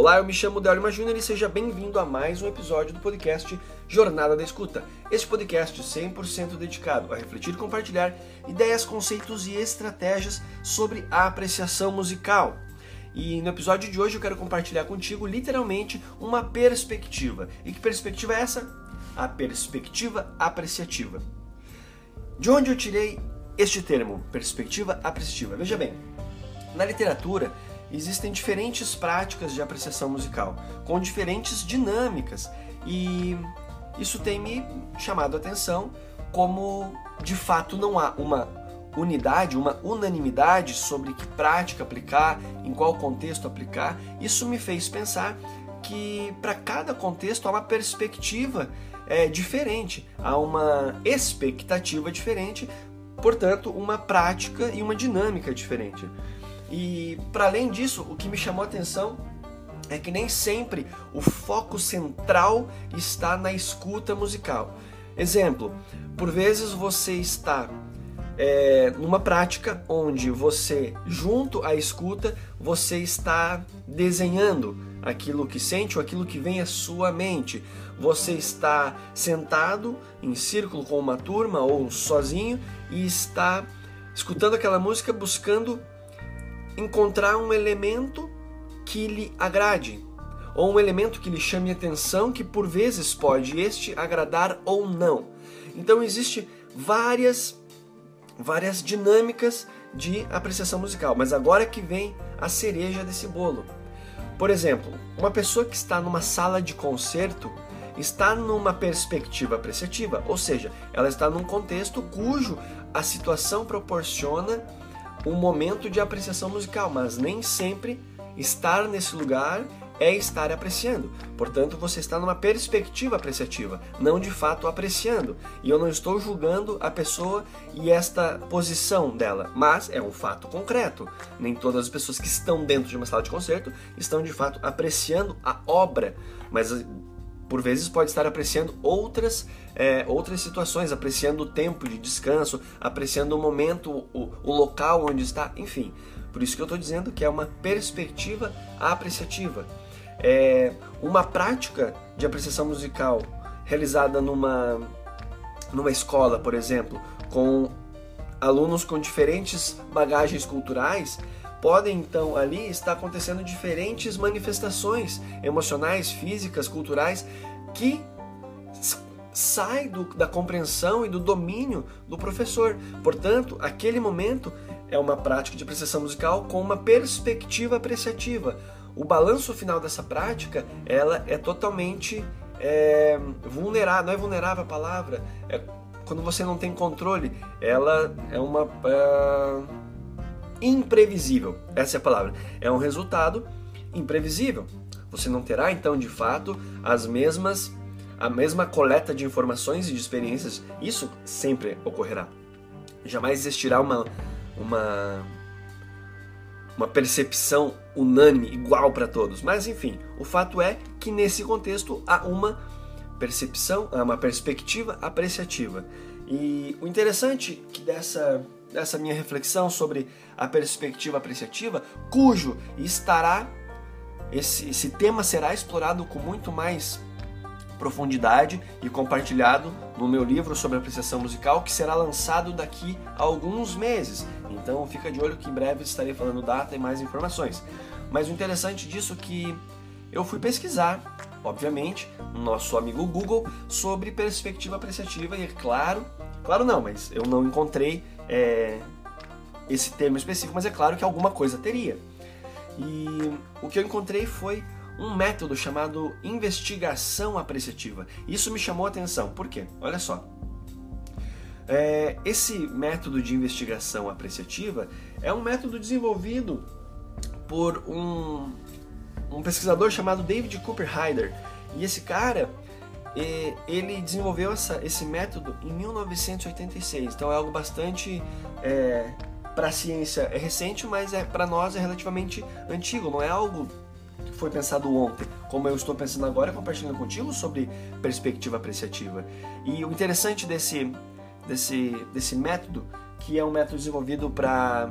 Olá, eu me chamo Delma Júnior e seja bem-vindo a mais um episódio do podcast Jornada da Escuta. Este podcast 100% dedicado a refletir e compartilhar ideias, conceitos e estratégias sobre a apreciação musical. E no episódio de hoje eu quero compartilhar contigo literalmente uma perspectiva. E que perspectiva é essa? A perspectiva apreciativa. De onde eu tirei este termo, perspectiva apreciativa? Veja bem, na literatura existem diferentes práticas de apreciação musical, com diferentes dinâmicas, e isso tem me chamado a atenção como de fato não há uma unidade, uma unanimidade sobre que prática aplicar, em qual contexto aplicar. Isso me fez pensar que para cada contexto há uma perspectiva é, diferente, há uma expectativa diferente, portanto, uma prática e uma dinâmica diferente. E para além disso, o que me chamou a atenção é que nem sempre o foco central está na escuta musical. Exemplo, por vezes você está é, numa prática onde você, junto à escuta, você está desenhando aquilo que sente ou aquilo que vem à sua mente. Você está sentado em círculo com uma turma ou sozinho e está escutando aquela música buscando encontrar um elemento que lhe agrade, ou um elemento que lhe chame atenção, que por vezes pode este agradar ou não. Então existe várias várias dinâmicas de apreciação musical, mas agora que vem a cereja desse bolo. Por exemplo, uma pessoa que está numa sala de concerto está numa perspectiva apreciativa, ou seja, ela está num contexto cujo a situação proporciona um momento de apreciação musical, mas nem sempre estar nesse lugar é estar apreciando. Portanto, você está numa perspectiva apreciativa, não de fato apreciando. E eu não estou julgando a pessoa e esta posição dela, mas é um fato concreto. Nem todas as pessoas que estão dentro de uma sala de concerto estão de fato apreciando a obra, mas por vezes pode estar apreciando outras, é, outras situações, apreciando o tempo de descanso, apreciando o momento, o, o local onde está, enfim. Por isso que eu estou dizendo que é uma perspectiva apreciativa. É uma prática de apreciação musical realizada numa, numa escola, por exemplo, com alunos com diferentes bagagens culturais, podem então ali estar acontecendo diferentes manifestações emocionais, físicas, culturais que sai do, da compreensão e do domínio do professor. Portanto, aquele momento é uma prática de apreciação musical com uma perspectiva apreciativa. O balanço final dessa prática, ela é totalmente é, vulnerável, não é vulnerável a palavra, é quando você não tem controle, ela é uma é, imprevisível. Essa é a palavra. É um resultado imprevisível. Você não terá então de fato as mesmas a mesma coleta de informações e de experiências. Isso sempre ocorrerá. Jamais existirá uma uma uma percepção unânime igual para todos. Mas enfim, o fato é que nesse contexto há uma percepção, há uma perspectiva apreciativa. E o interessante que dessa dessa minha reflexão sobre a perspectiva apreciativa, cujo estará esse, esse tema será explorado com muito mais profundidade e compartilhado no meu livro sobre apreciação musical, que será lançado daqui a alguns meses. Então fica de olho que em breve estarei falando data e mais informações. Mas o interessante disso é que eu fui pesquisar, obviamente, no nosso amigo Google, sobre perspectiva apreciativa e é claro, claro não, mas eu não encontrei é, esse termo específico, mas é claro que alguma coisa teria. E o que eu encontrei foi um método chamado investigação apreciativa. Isso me chamou a atenção, por quê? Olha só. É, esse método de investigação apreciativa é um método desenvolvido por um, um pesquisador chamado David Cooper Hyder. E esse cara, ele desenvolveu essa, esse método em 1986. Então é algo bastante é, para a ciência é recente, mas é para nós é relativamente antigo. Não é algo que foi pensado ontem, como eu estou pensando agora, compartilhando contigo sobre perspectiva apreciativa. E o interessante desse desse desse método, que é um método desenvolvido para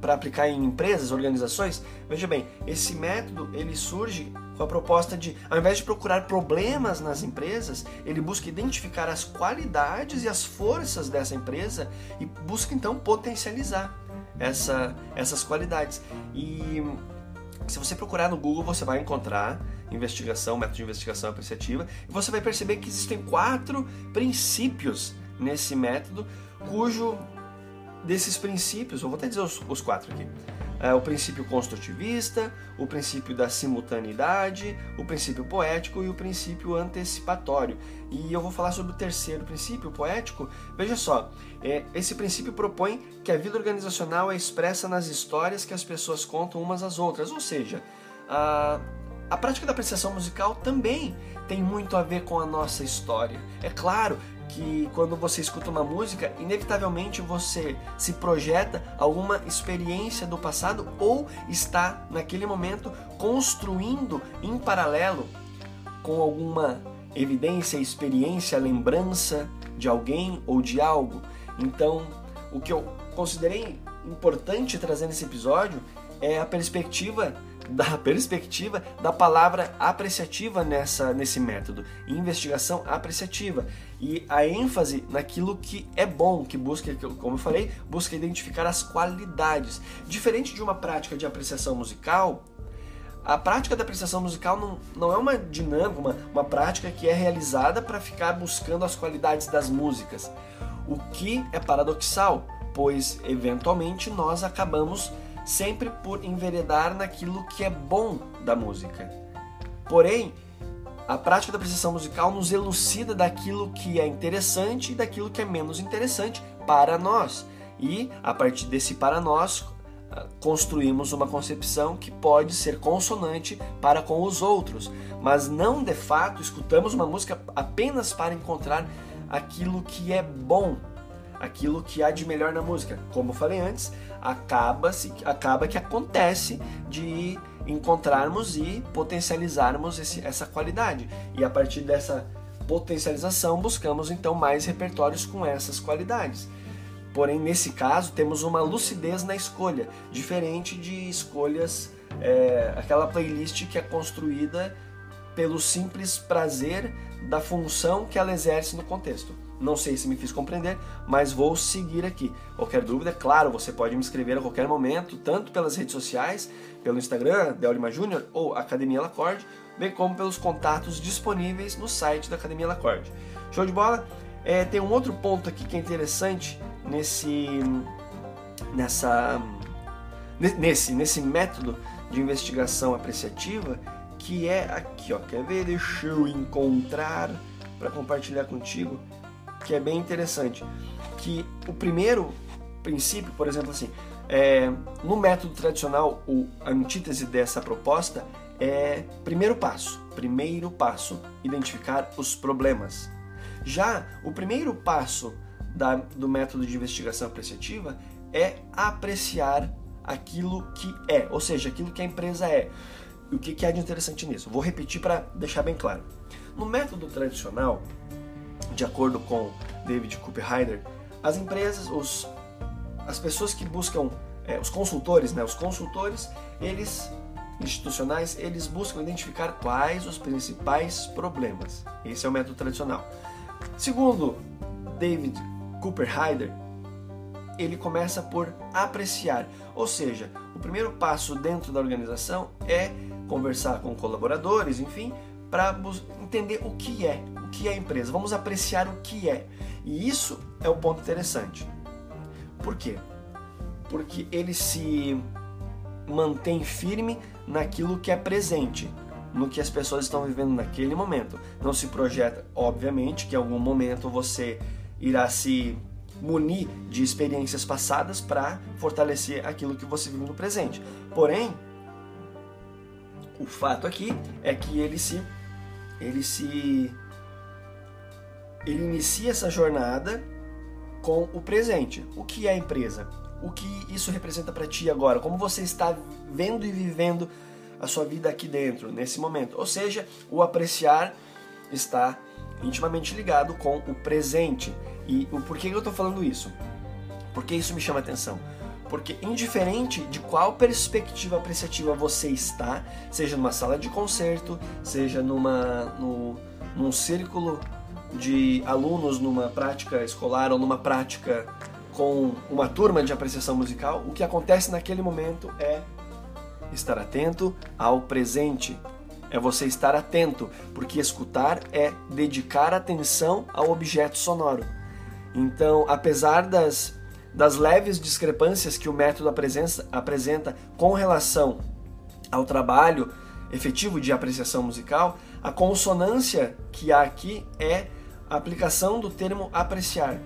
para aplicar em empresas, organizações, veja bem, esse método ele surge com a proposta de, ao invés de procurar problemas nas empresas, ele busca identificar as qualidades e as forças dessa empresa e busca então potencializar essa, essas qualidades. E se você procurar no Google, você vai encontrar investigação, método de investigação apreciativa, e você vai perceber que existem quatro princípios nesse método, cujo desses princípios, eu vou até dizer os, os quatro aqui. É, o princípio construtivista, o princípio da simultaneidade, o princípio poético e o princípio antecipatório. E eu vou falar sobre o terceiro princípio, o poético. Veja só, é, esse princípio propõe que a vida organizacional é expressa nas histórias que as pessoas contam umas às outras, ou seja, a, a prática da apreciação musical também tem muito a ver com a nossa história. É claro que quando você escuta uma música, inevitavelmente você se projeta alguma experiência do passado ou está naquele momento construindo em paralelo com alguma evidência, experiência, lembrança de alguém ou de algo. Então, o que eu considerei importante trazer nesse episódio é a perspectiva da perspectiva da palavra apreciativa nessa, nesse método, investigação apreciativa e a ênfase naquilo que é bom, que busca, como eu falei, busca identificar as qualidades. Diferente de uma prática de apreciação musical, a prática da apreciação musical não, não é uma dinâmica, uma, uma prática que é realizada para ficar buscando as qualidades das músicas, o que é paradoxal, pois eventualmente nós acabamos sempre por enveredar naquilo que é bom da música. Porém, a prática da apreciação musical nos elucida daquilo que é interessante e daquilo que é menos interessante para nós. E a partir desse para nós, ah, construímos uma concepção que pode ser consonante para com os outros, mas não de fato escutamos uma música apenas para encontrar aquilo que é bom, aquilo que há de melhor na música. Como falei antes, acaba, -se, acaba que acontece de encontrarmos e potencializarmos esse, essa qualidade. E a partir dessa potencialização, buscamos então mais repertórios com essas qualidades. Porém, nesse caso, temos uma lucidez na escolha, diferente de escolhas, é, aquela playlist que é construída pelo simples prazer da função que ela exerce no contexto. Não sei se me fiz compreender, mas vou seguir aqui. Qualquer dúvida, claro, você pode me escrever a qualquer momento, tanto pelas redes sociais, pelo Instagram, Deolima Júnior ou Academia Lacorde, bem como pelos contatos disponíveis no site da Academia Lacorde. Show de bola? É, tem um outro ponto aqui que é interessante nesse, nessa, nesse, nesse método de investigação apreciativa, que é aqui, ó. Quer ver? Deixa eu encontrar para compartilhar contigo que é bem interessante. Que o primeiro princípio, por exemplo, assim, é, no método tradicional, o, a antítese dessa proposta é primeiro passo. Primeiro passo, identificar os problemas. Já o primeiro passo da, do método de investigação apreciativa é apreciar aquilo que é, ou seja, aquilo que a empresa é. O que, que há de interessante nisso? Vou repetir para deixar bem claro. No método tradicional, de acordo com David Cooper as empresas, os, as pessoas que buscam, é, os consultores, né, os consultores, eles institucionais, eles buscam identificar quais os principais problemas. Esse é o método tradicional. Segundo David Cooper ele começa por apreciar, ou seja, o primeiro passo dentro da organização é conversar com colaboradores, enfim, para entender o que é, o que é a empresa. Vamos apreciar o que é. E isso é o ponto interessante. Por quê? Porque ele se mantém firme naquilo que é presente, no que as pessoas estão vivendo naquele momento. Não se projeta, obviamente, que em algum momento você irá se munir de experiências passadas para fortalecer aquilo que você vive no presente. Porém, o fato aqui é que ele se ele se ele inicia essa jornada com o presente. O que é a empresa? O que isso representa para ti agora? Como você está vendo e vivendo a sua vida aqui dentro, nesse momento? Ou seja, o apreciar está intimamente ligado com o presente. E o porquê eu estou falando isso? Porque isso me chama atenção? Porque indiferente de qual perspectiva apreciativa você está, seja numa sala de concerto, seja numa no, num círculo de alunos numa prática escolar ou numa prática com uma turma de apreciação musical, o que acontece naquele momento é estar atento ao presente. É você estar atento, porque escutar é dedicar atenção ao objeto sonoro. Então, apesar das, das leves discrepâncias que o método apresenta, com relação ao trabalho efetivo de apreciação musical, a consonância que há aqui é a aplicação do termo apreciar.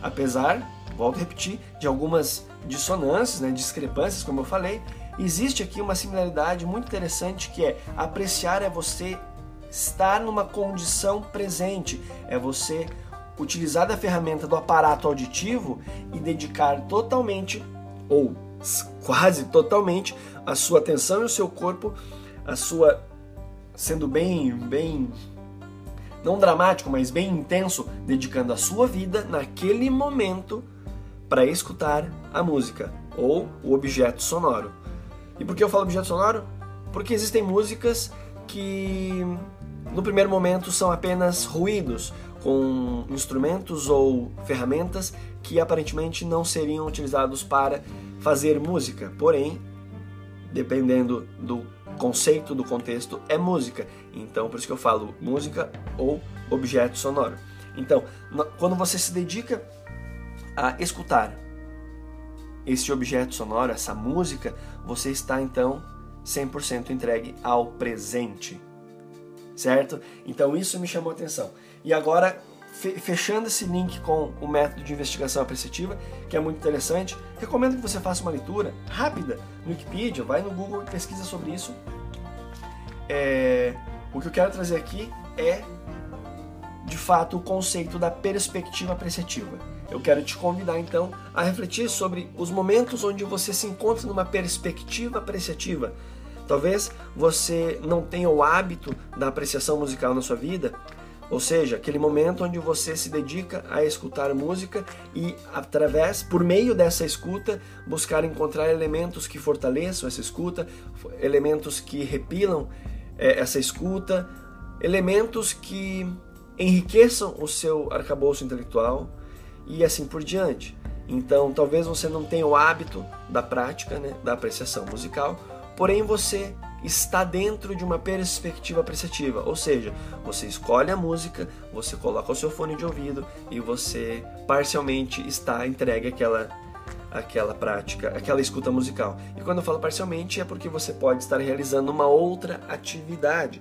Apesar, volto a repetir, de algumas dissonâncias, né, discrepâncias, como eu falei, existe aqui uma similaridade muito interessante que é apreciar é você estar numa condição presente, é você utilizar da ferramenta do aparato auditivo e dedicar totalmente ou quase totalmente a sua atenção e o seu corpo, a sua sendo bem bem não dramático, mas bem intenso, dedicando a sua vida naquele momento para escutar a música ou o objeto sonoro. E por que eu falo objeto sonoro? Porque existem músicas que no primeiro momento são apenas ruídos, com instrumentos ou ferramentas que aparentemente não seriam utilizados para fazer música. Porém, dependendo do conceito do contexto, é música. Então, por isso que eu falo música ou objeto sonoro. Então, quando você se dedica a escutar este objeto sonoro, essa música, você está então 100% entregue ao presente. Certo? Então isso me chamou a atenção. E agora, fechando esse link com o método de investigação apreciativa, que é muito interessante, recomendo que você faça uma leitura rápida no Wikipedia, vai no Google e pesquisa sobre isso. É... O que eu quero trazer aqui é, de fato, o conceito da perspectiva apreciativa eu quero te convidar então a refletir sobre os momentos onde você se encontra numa perspectiva apreciativa. Talvez você não tenha o hábito da apreciação musical na sua vida, ou seja, aquele momento onde você se dedica a escutar música e através, por meio dessa escuta, buscar encontrar elementos que fortaleçam essa escuta, elementos que repilam é, essa escuta, elementos que enriqueçam o seu arcabouço intelectual, e assim por diante. Então, talvez você não tenha o hábito da prática, né, da apreciação musical, porém você está dentro de uma perspectiva apreciativa, ou seja, você escolhe a música, você coloca o seu fone de ouvido e você parcialmente está entregue àquela aquela prática, aquela escuta musical. E quando eu falo parcialmente é porque você pode estar realizando uma outra atividade,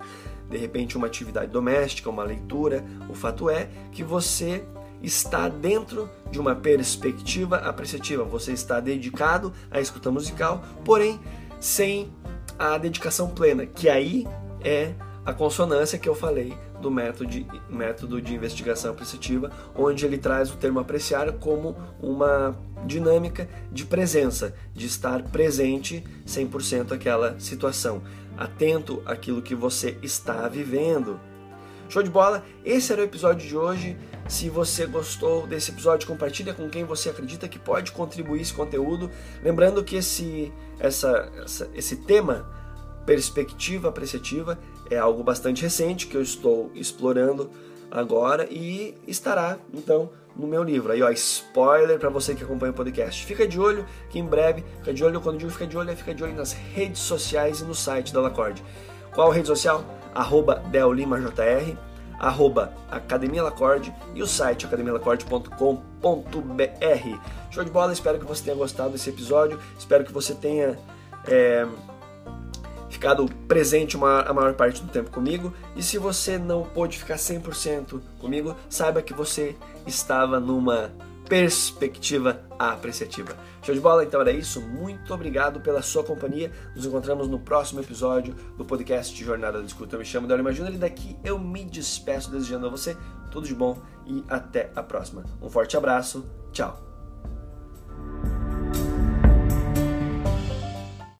de repente uma atividade doméstica, uma leitura. O fato é que você está dentro de uma perspectiva apreciativa. Você está dedicado à escuta musical, porém sem a dedicação plena, que aí é a consonância que eu falei do método de, método de investigação apreciativa, onde ele traz o termo apreciar como uma dinâmica de presença, de estar presente 100% aquela situação, atento àquilo que você está vivendo. Show de bola? Esse era o episódio de hoje. Se você gostou desse episódio, compartilha com quem você acredita que pode contribuir esse conteúdo. Lembrando que esse, essa, essa, esse tema, perspectiva apreciativa, é algo bastante recente que eu estou explorando agora e estará então no meu livro. Aí, ó, spoiler para você que acompanha o podcast. Fica de olho que em breve, fica de olho, quando digo fica de olho, é fica de olho nas redes sociais e no site da Lacorde. Qual rede social? Arroba DelLimaJR arroba Academia Lacorde e o site academialacorde.com.br. Show de bola, espero que você tenha gostado desse episódio, espero que você tenha é, ficado presente uma, a maior parte do tempo comigo. E se você não pôde ficar 100% comigo, saiba que você estava numa perspectiva apreciativa. Show de bola? Então era isso. Muito obrigado pela sua companhia. Nos encontramos no próximo episódio do podcast Jornada da Escuta. Eu me chamo Délio Júnior e daqui eu me despeço desejando a você tudo de bom e até a próxima. Um forte abraço. Tchau.